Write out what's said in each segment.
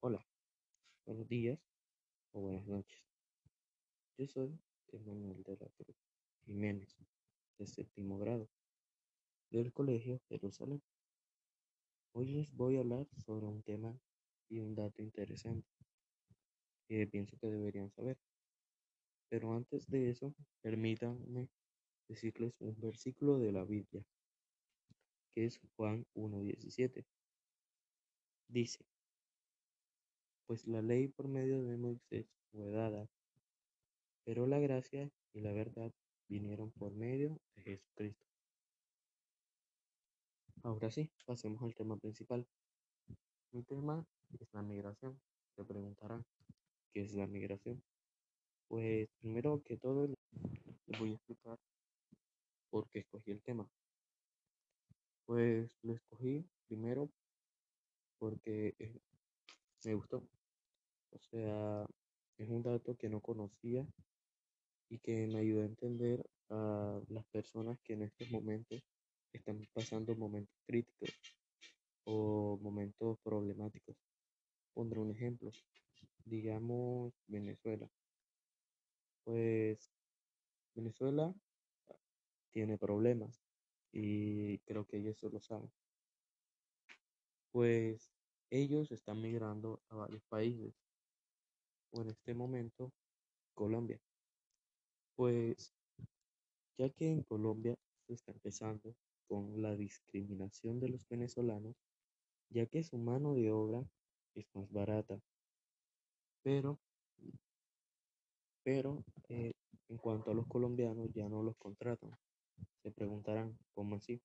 Hola, buenos días o buenas noches. Yo soy Emanuel de la Cruz Jiménez, de séptimo grado, del Colegio Jerusalén. Hoy les voy a hablar sobre un tema y un dato interesante que pienso que deberían saber. Pero antes de eso, permítanme decirles un versículo de la Biblia, que es Juan 1.17. Dice, pues la ley por medio de Moisés fue dada, pero la gracia y la verdad vinieron por medio de Jesucristo. Ahora sí, pasemos al tema principal. Mi tema es la migración. Se preguntarán, ¿qué es la migración? Pues primero que todo les voy a explicar por qué escogí el tema. Pues lo escogí primero porque me gustó. O sea, es un dato que no conocía y que me ayudó a entender a las personas que en estos momentos están pasando momentos críticos o momentos problemáticos. Pondré un ejemplo, digamos Venezuela. Pues Venezuela tiene problemas y creo que ellos lo saben. Pues ellos están migrando a varios países o en este momento Colombia. Pues ya que en Colombia se está empezando con la discriminación de los venezolanos, ya que su mano de obra es más barata. Pero, pero eh, en cuanto a los colombianos ya no los contratan. Se preguntarán, ¿cómo así?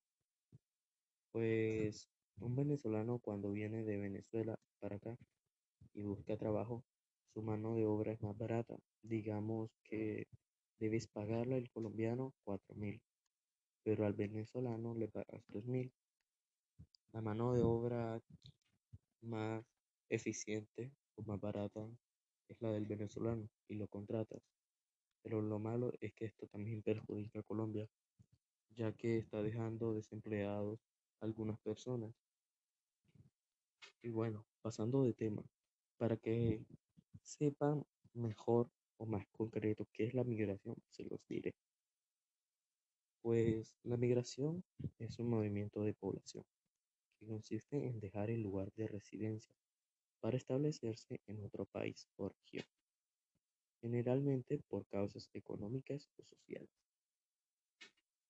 Pues un venezolano cuando viene de Venezuela para acá y busca trabajo, su mano de obra es más barata. Digamos que debes pagarle al colombiano cuatro mil, pero al venezolano le pagas dos mil. La mano de obra más eficiente o más barata es la del venezolano y lo contratas. Pero lo malo es que esto también perjudica a Colombia, ya que está dejando desempleados algunas personas. Y bueno, pasando de tema, para que sepan mejor o más concreto qué es la migración, se los diré. Pues la migración es un movimiento de población que consiste en dejar el lugar de residencia para establecerse en otro país o región, generalmente por causas económicas o sociales.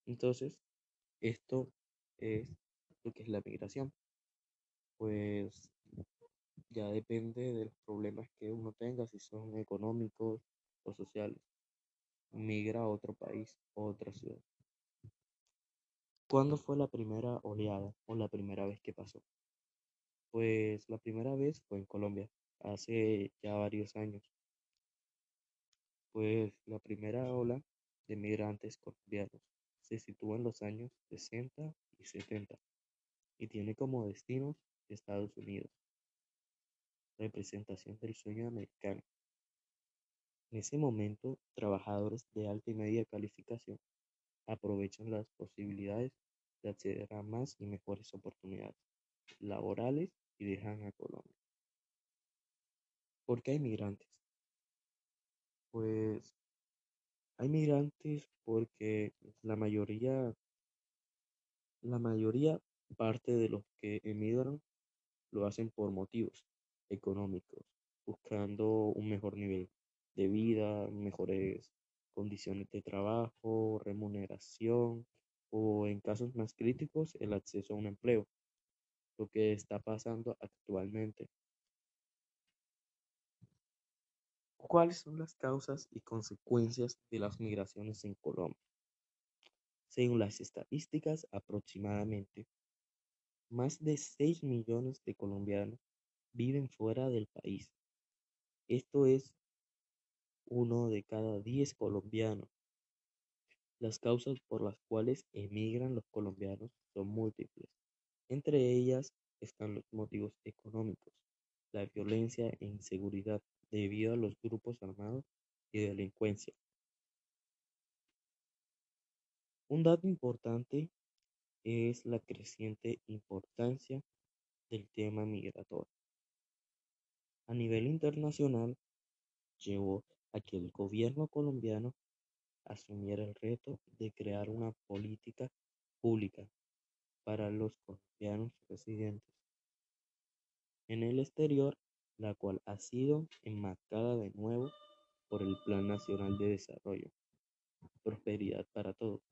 Entonces, esto es lo que es la migración. Pues ya depende de los problemas que uno tenga, si son económicos o sociales. Migra a otro país o otra ciudad. ¿Cuándo fue la primera oleada o la primera vez que pasó? Pues la primera vez fue en Colombia, hace ya varios años. Pues la primera ola de migrantes colombianos se sitúa en los años 60 y 70 y tiene como destinos Estados Unidos representación del sueño americano. En ese momento, trabajadores de alta y media calificación aprovechan las posibilidades de acceder a más y mejores oportunidades laborales y dejan a Colombia. ¿Por qué hay migrantes? Pues hay migrantes porque la mayoría, la mayoría parte de los que emigran lo hacen por motivos económicos, buscando un mejor nivel de vida, mejores condiciones de trabajo, remuneración o en casos más críticos el acceso a un empleo, lo que está pasando actualmente. ¿Cuáles son las causas y consecuencias de las migraciones en Colombia? Según las estadísticas, aproximadamente más de 6 millones de colombianos viven fuera del país. Esto es uno de cada diez colombianos. Las causas por las cuales emigran los colombianos son múltiples. Entre ellas están los motivos económicos, la violencia e inseguridad debido a los grupos armados y delincuencia. Un dato importante es la creciente importancia del tema migratorio. A nivel internacional llevó a que el gobierno colombiano asumiera el reto de crear una política pública para los colombianos residentes en el exterior, la cual ha sido enmarcada de nuevo por el Plan Nacional de Desarrollo, Prosperidad para Todos.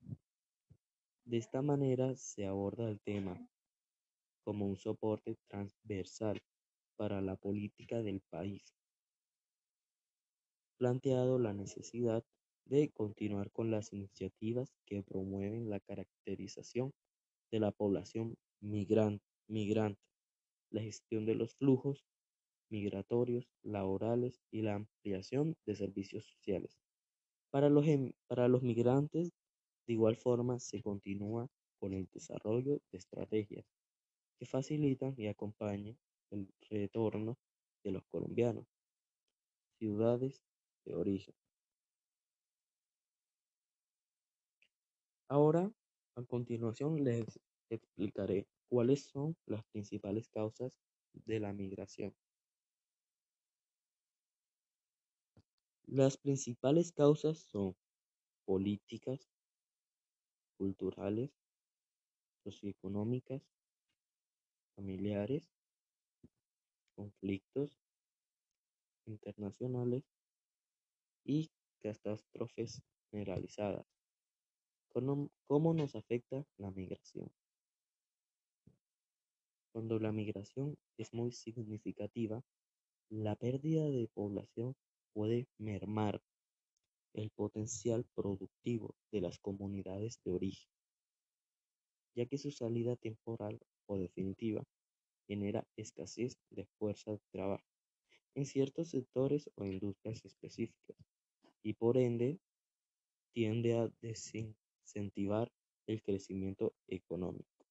De esta manera se aborda el tema como un soporte transversal para la política del país, planteado la necesidad de continuar con las iniciativas que promueven la caracterización de la población migrante, la gestión de los flujos migratorios, laborales y la ampliación de servicios sociales. Para los, em, para los migrantes, de igual forma, se continúa con el desarrollo de estrategias que facilitan y acompañen el retorno de los colombianos, ciudades de origen. Ahora, a continuación, les explicaré cuáles son las principales causas de la migración. Las principales causas son políticas, culturales, socioeconómicas, familiares, conflictos internacionales y catástrofes generalizadas. ¿Cómo nos afecta la migración? Cuando la migración es muy significativa, la pérdida de población puede mermar el potencial productivo de las comunidades de origen, ya que su salida temporal o definitiva genera escasez de fuerza de trabajo en ciertos sectores o industrias específicas y por ende tiende a desincentivar el crecimiento económico.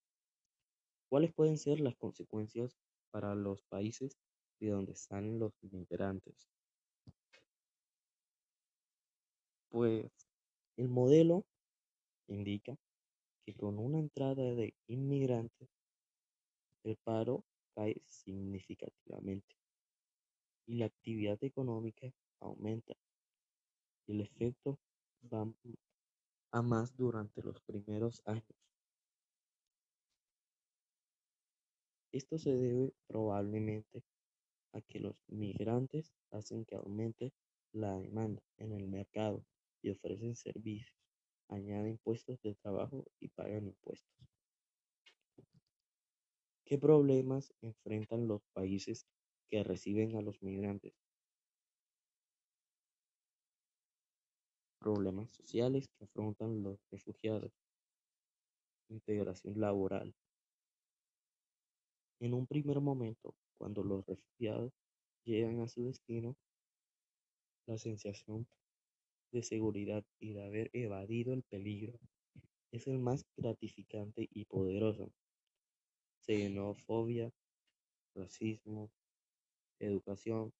¿Cuáles pueden ser las consecuencias para los países de donde salen los inmigrantes? Pues el modelo indica que con una entrada de inmigrantes, el paro cae significativamente y la actividad económica aumenta. El efecto va a más durante los primeros años. Esto se debe probablemente a que los migrantes hacen que aumente la demanda en el mercado y ofrecen servicios, añaden puestos de trabajo y pagan impuestos. ¿Qué problemas enfrentan los países que reciben a los migrantes? Problemas sociales que afrontan los refugiados. Integración laboral. En un primer momento, cuando los refugiados llegan a su destino, la sensación de seguridad y de haber evadido el peligro es el más gratificante y poderoso. Xenofobia, racismo, educación,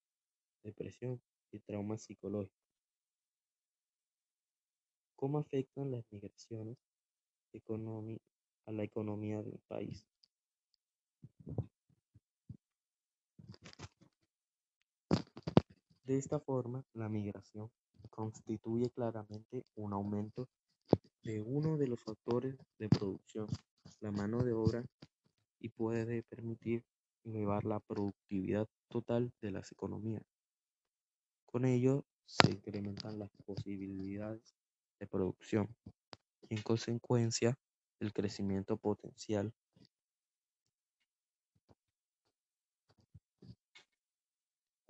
depresión y traumas psicológicos. ¿Cómo afectan las migraciones a la economía del país? De esta forma, la migración constituye claramente un aumento de uno de los factores de producción, la mano de obra, y puede permitir elevar la productividad total de las economías. Con ello, se incrementan las posibilidades de producción y, en consecuencia, el crecimiento potencial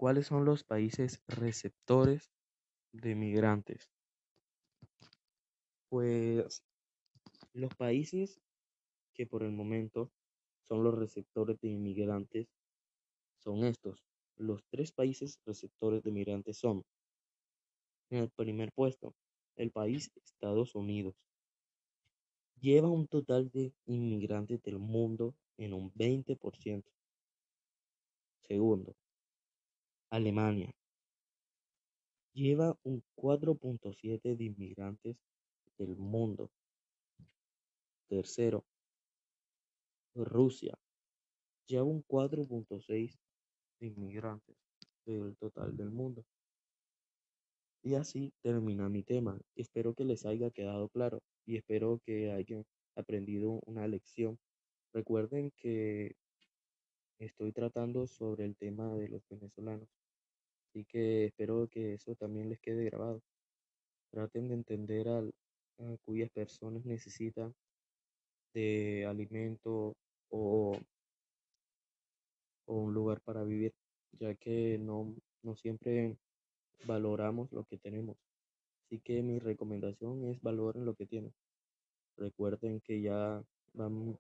¿Cuáles son los países receptores de migrantes? Pues los países que por el momento son los receptores de inmigrantes son estos. Los tres países receptores de migrantes son, en el primer puesto, el país Estados Unidos. Lleva un total de inmigrantes del mundo en un 20%. Segundo, Alemania lleva un 4.7 de inmigrantes del mundo. Tercero, Rusia lleva un 4.6 de inmigrantes. del total del mundo. Y así termina mi tema. Espero que les haya quedado claro y espero que hayan aprendido una lección. Recuerden que estoy tratando sobre el tema de los venezolanos. Así que espero que eso también les quede grabado. Traten de entender a cuyas personas necesitan de alimento o, o un lugar para vivir, ya que no, no siempre valoramos lo que tenemos. Así que mi recomendación es valoren lo que tienen. Recuerden que ya van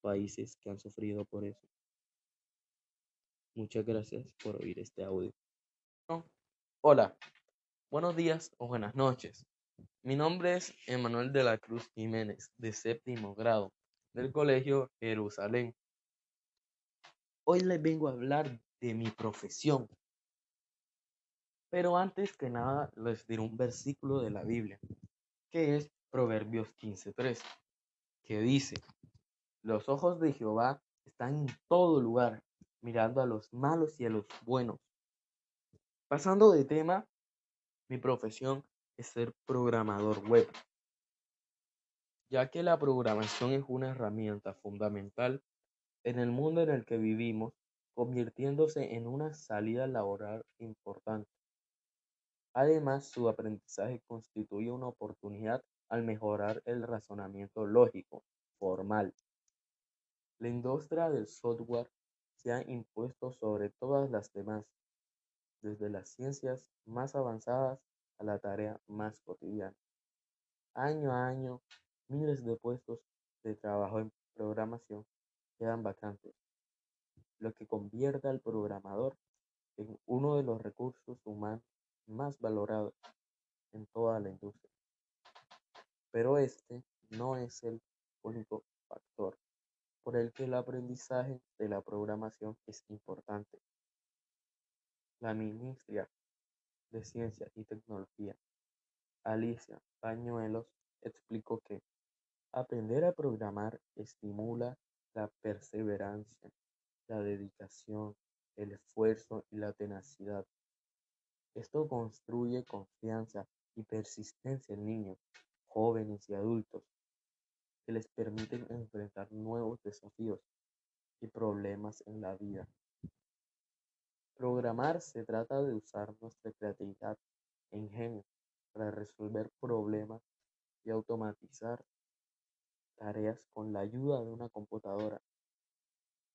países que han sufrido por eso. Muchas gracias por oír este audio. Hola, buenos días o buenas noches. Mi nombre es Emanuel de la Cruz Jiménez, de séptimo grado, del Colegio Jerusalén. Hoy les vengo a hablar de mi profesión. Pero antes que nada les diré un versículo de la Biblia, que es Proverbios 15.3, que dice, los ojos de Jehová están en todo lugar, mirando a los malos y a los buenos. Pasando de tema, mi profesión es ser programador web, ya que la programación es una herramienta fundamental en el mundo en el que vivimos, convirtiéndose en una salida laboral importante. Además, su aprendizaje constituye una oportunidad al mejorar el razonamiento lógico, formal. La industria del software se ha impuesto sobre todas las demás, desde las ciencias más avanzadas a la tarea más cotidiana. Año a año, miles de puestos de trabajo en programación quedan vacantes, lo que convierte al programador en uno de los recursos humanos más valorados en toda la industria. Pero este no es el único factor por el que el aprendizaje de la programación es importante. La ministra de Ciencia y Tecnología, Alicia Pañuelos, explicó que aprender a programar estimula la perseverancia, la dedicación, el esfuerzo y la tenacidad. Esto construye confianza y persistencia en niños, jóvenes y adultos, que les permiten enfrentar nuevos desafíos y problemas en la vida. Programar se trata de usar nuestra creatividad e ingenio para resolver problemas y automatizar tareas con la ayuda de una computadora.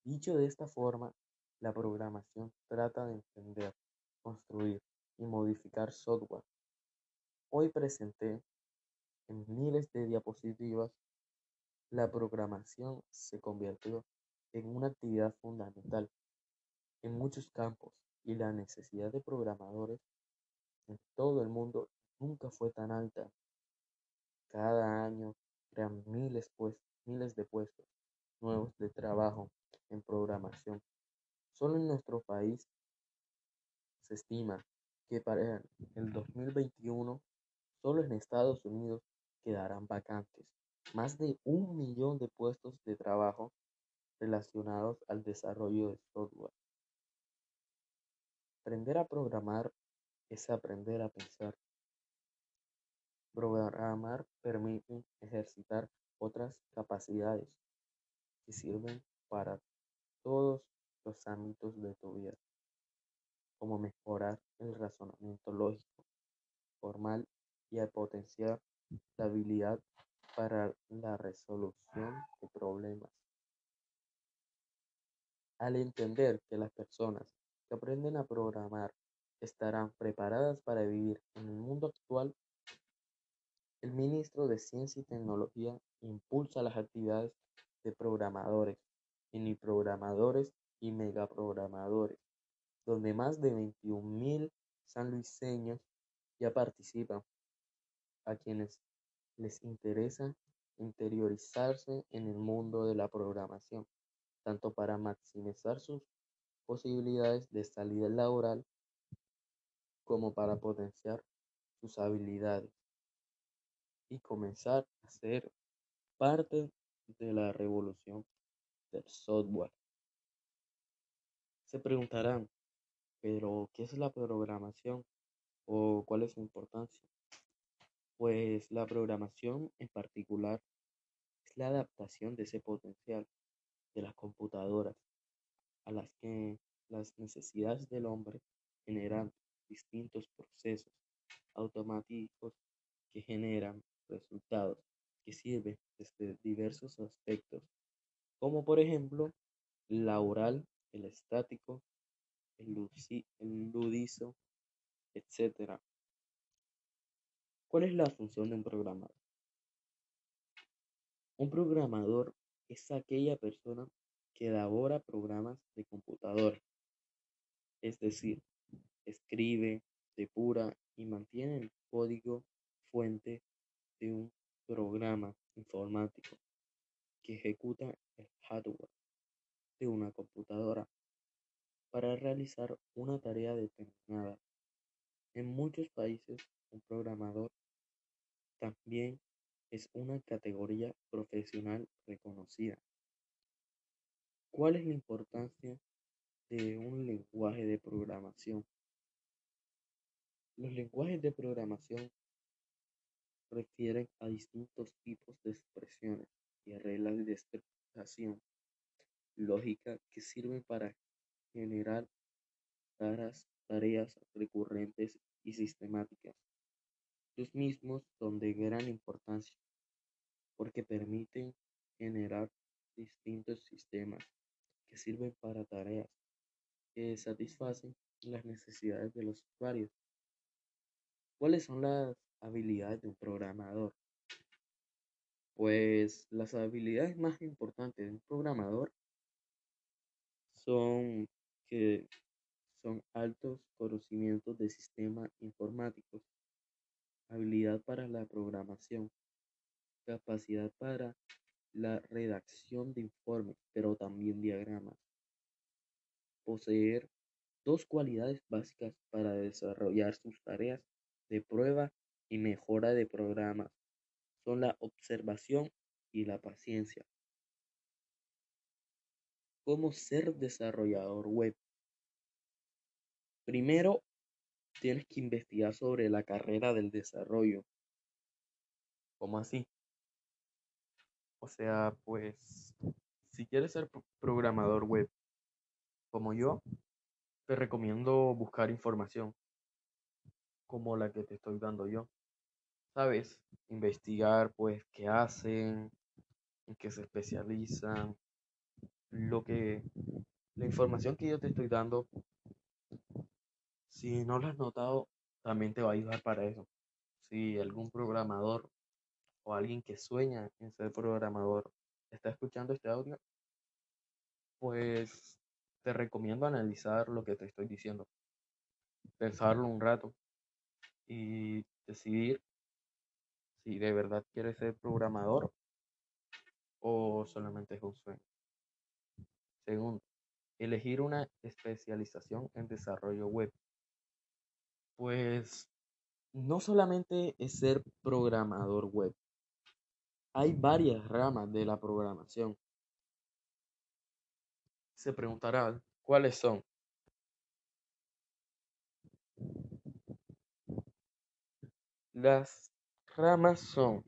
Dicho de esta forma, la programación trata de entender, construir y modificar software. Hoy presenté en miles de diapositivas, la programación se convirtió en una actividad fundamental en muchos campos y la necesidad de programadores en todo el mundo nunca fue tan alta. Cada año crean miles, pues, miles de puestos nuevos de trabajo en programación. Solo en nuestro país se estima que para el 2021 solo en Estados Unidos quedarán vacantes más de un millón de puestos de trabajo relacionados al desarrollo de software. Aprender a programar es aprender a pensar. Programar permite ejercitar otras capacidades que sirven para todos los ámbitos de tu vida, como mejorar el razonamiento lógico, formal y potenciar la habilidad para la resolución de problemas. Al entender que las personas que aprenden a programar estarán preparadas para vivir en el mundo actual, el ministro de Ciencia y Tecnología impulsa las actividades de programadores, mini-programadores y megaprogramadores, donde más de 21.000 sanluiseños ya participan, a quienes les interesa interiorizarse en el mundo de la programación, tanto para maximizar sus posibilidades de salida laboral como para potenciar sus habilidades y comenzar a ser parte de la revolución del software. Se preguntarán, Pero, ¿qué es la programación o cuál es su importancia? Pues la programación en particular es la adaptación de ese potencial de las computadoras a las que las necesidades del hombre generan distintos procesos automáticos que generan resultados que sirven desde diversos aspectos, como por ejemplo la oral, el estático, el, ludizo, etc. ¿Cuál es la función de un programador? Un programador es aquella persona que elabora programas de computadora, es decir, escribe, depura y mantiene el código fuente de un programa informático que ejecuta el hardware de una computadora para realizar una tarea determinada. En muchos países, un programador también es una categoría profesional reconocida. ¿Cuál es la importancia de un lenguaje de programación? Los lenguajes de programación refieren a distintos tipos de expresiones y reglas de expresión lógica que sirven para generar tareas recurrentes y sistemáticas. Los mismos son de gran importancia porque permiten generar distintos sistemas que sirven para tareas que satisfacen las necesidades de los usuarios. ¿Cuáles son las habilidades de un programador? Pues las habilidades más importantes de un programador son que son altos conocimientos de sistemas informáticos, habilidad para la programación, capacidad para la redacción de informes, pero también diagramas, poseer dos cualidades básicas para desarrollar sus tareas de prueba y mejora de programas son la observación y la paciencia. ¿Cómo ser desarrollador web? Primero, tienes que investigar sobre la carrera del desarrollo. ¿Cómo así? O sea, pues, si quieres ser programador web como yo, te recomiendo buscar información como la que te estoy dando yo. ¿Sabes? Investigar, pues, qué hacen, en qué se especializan, lo que, la información que yo te estoy dando, si no lo has notado, también te va a ayudar para eso. Si algún programador o alguien que sueña en ser programador está escuchando este audio, pues te recomiendo analizar lo que te estoy diciendo, pensarlo un rato y decidir si de verdad quieres ser programador o solamente es un sueño. Segundo, elegir una especialización en desarrollo web. Pues no solamente es ser programador web. Hay varias ramas de la programación. Se preguntarán, ¿cuáles son? Las ramas son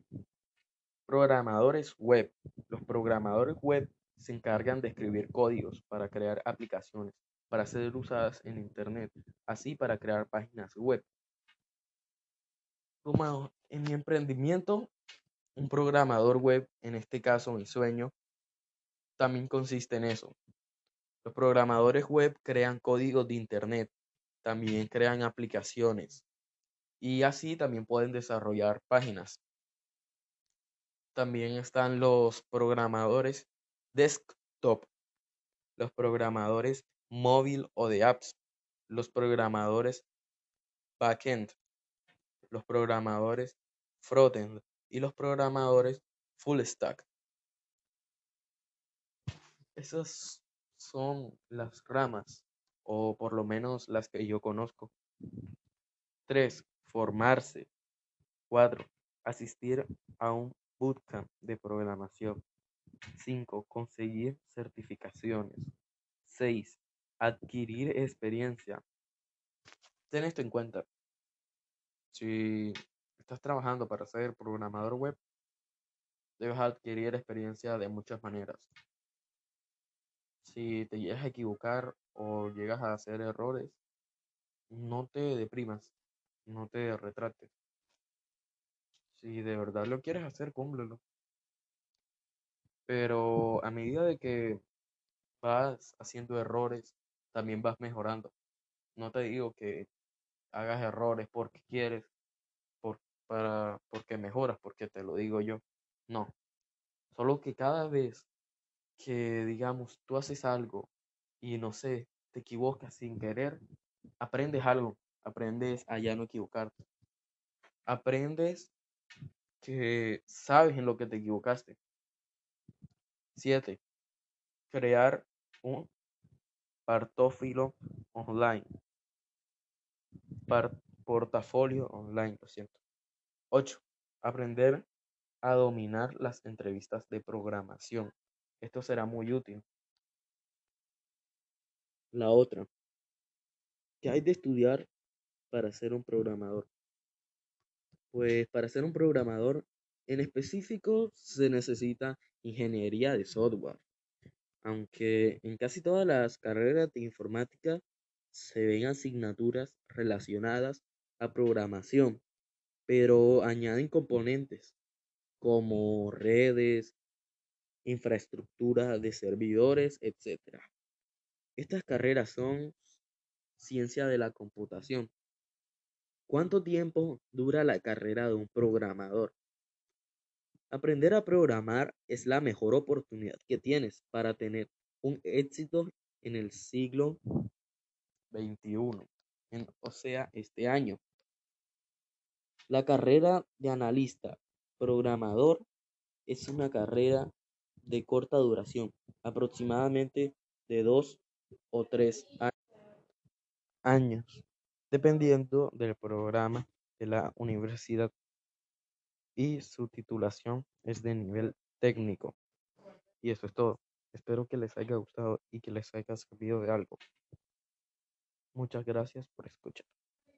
programadores web. Los programadores web se encargan de escribir códigos para crear aplicaciones para ser usadas en Internet, así para crear páginas web. Como en mi emprendimiento, un programador web, en este caso mi sueño, también consiste en eso. Los programadores web crean códigos de Internet, también crean aplicaciones y así también pueden desarrollar páginas. También están los programadores desktop, los programadores móvil o de apps, los programadores backend, los programadores frontend y los programadores full stack. Esas son las ramas, o por lo menos las que yo conozco. 3. Formarse. 4. Asistir a un bootcamp de programación. 5. Conseguir certificaciones. 6. Adquirir experiencia ten esto en cuenta. Si estás trabajando para ser programador web, debes adquirir experiencia de muchas maneras. Si te llegas a equivocar o llegas a hacer errores, no te deprimas, no te retrates. Si de verdad lo quieres hacer, cúmplelo. Pero a medida de que vas haciendo errores, también vas mejorando. No te digo que hagas errores porque quieres, para, porque mejoras, porque te lo digo yo. No. Solo que cada vez que, digamos, tú haces algo y no sé, te equivocas sin querer, aprendes algo, aprendes a ya no equivocarte. Aprendes que sabes en lo que te equivocaste. 7. Crear un portafolio online. portafolio online, lo siento. 8. Aprender a dominar las entrevistas de programación. Esto será muy útil. La otra. ¿Qué hay de estudiar para ser un programador? Pues para ser un programador en específico se necesita ingeniería de software, aunque en casi todas las carreras de informática se ven asignaturas relacionadas a programación, pero añaden componentes como redes, infraestructura de servidores, etc. Estas carreras son ciencia de la computación. ¿Cuánto tiempo dura la carrera de un programador? Aprender a programar es la mejor oportunidad que tienes para tener un éxito en el siglo XXI, o sea, este año. La carrera de analista programador es una carrera de corta duración, aproximadamente de dos o tres años, dependiendo del programa de la universidad y su titulación es de nivel técnico. Y eso es todo. Espero que les haya gustado y que les haya servido de algo. Muchas gracias por escuchar.